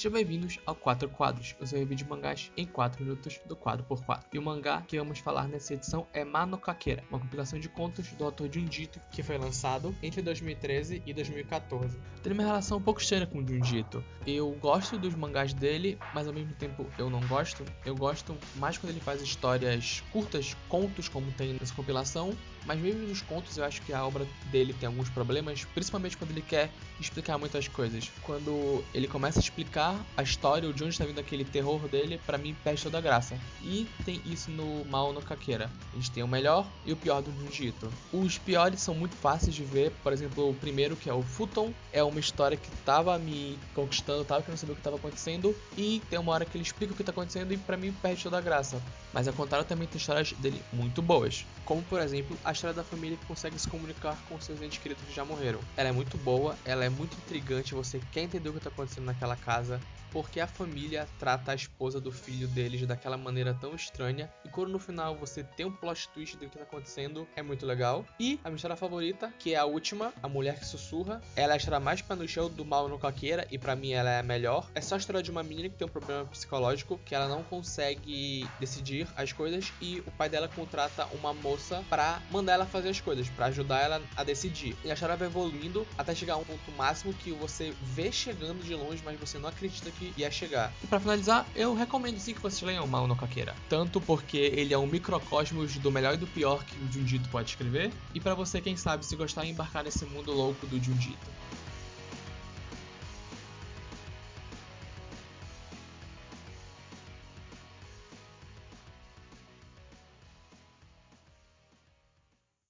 Sejam bem-vindos ao 4 Quadros, o seu review de mangás em 4 minutos do quadro por quadro. E o mangá que vamos falar nessa edição é Mano Kakera, uma compilação de contos do autor Junjito que foi lançado entre 2013 e 2014. Tem uma relação um pouco estranha com o Junjito. Eu gosto dos mangás dele, mas ao mesmo tempo eu não gosto. Eu gosto mais quando ele faz histórias curtas, contos como tem nessa compilação, mas mesmo nos contos eu acho que a obra dele tem alguns problemas, principalmente quando ele quer explicar muitas coisas. Quando ele começa a explicar a história, de onde está vindo aquele terror dele, para mim perde toda a graça. E tem isso no Mal no Kakera. A gente tem o melhor e o pior do Jujutsu. Os piores são muito fáceis de ver, por exemplo, o primeiro que é o Futon, é uma história que tava me conquistando, tava querendo saber o que tava acontecendo e tem uma hora que ele explica o que tá acontecendo e para mim perde toda a graça. Mas ao contrário também tem histórias dele muito boas, como por exemplo a história da família que consegue se comunicar com seus entes queridos que já morreram. Ela é muito boa, ela é muito intrigante, você quer entender o que está acontecendo naquela casa, porque a família trata a esposa do filho deles daquela maneira tão estranha. E quando no final você tem um plot twist do que está acontecendo, é muito legal. E a minha história favorita, que é a última, A Mulher que Sussurra, ela é a história mais pé no chão do mal no Caqueira, e para mim ela é a melhor. É só a história de uma menina que tem um problema psicológico, que ela não consegue decidir as coisas, e o pai dela contrata uma moça para mandar ela fazer as coisas, para ajudar ela a decidir. E a história vai evoluindo até chegar a um ponto máximo que você vê chegando de longe, mas você não acredita que ia chegar. E para finalizar, eu recomendo sim que vocês leiam Mal no Kakeira. Tanto porque ele é um microcosmos do melhor e do pior que o Jundito pode escrever, e para você, quem sabe, se gostar, embarcar nesse mundo louco do Jundito.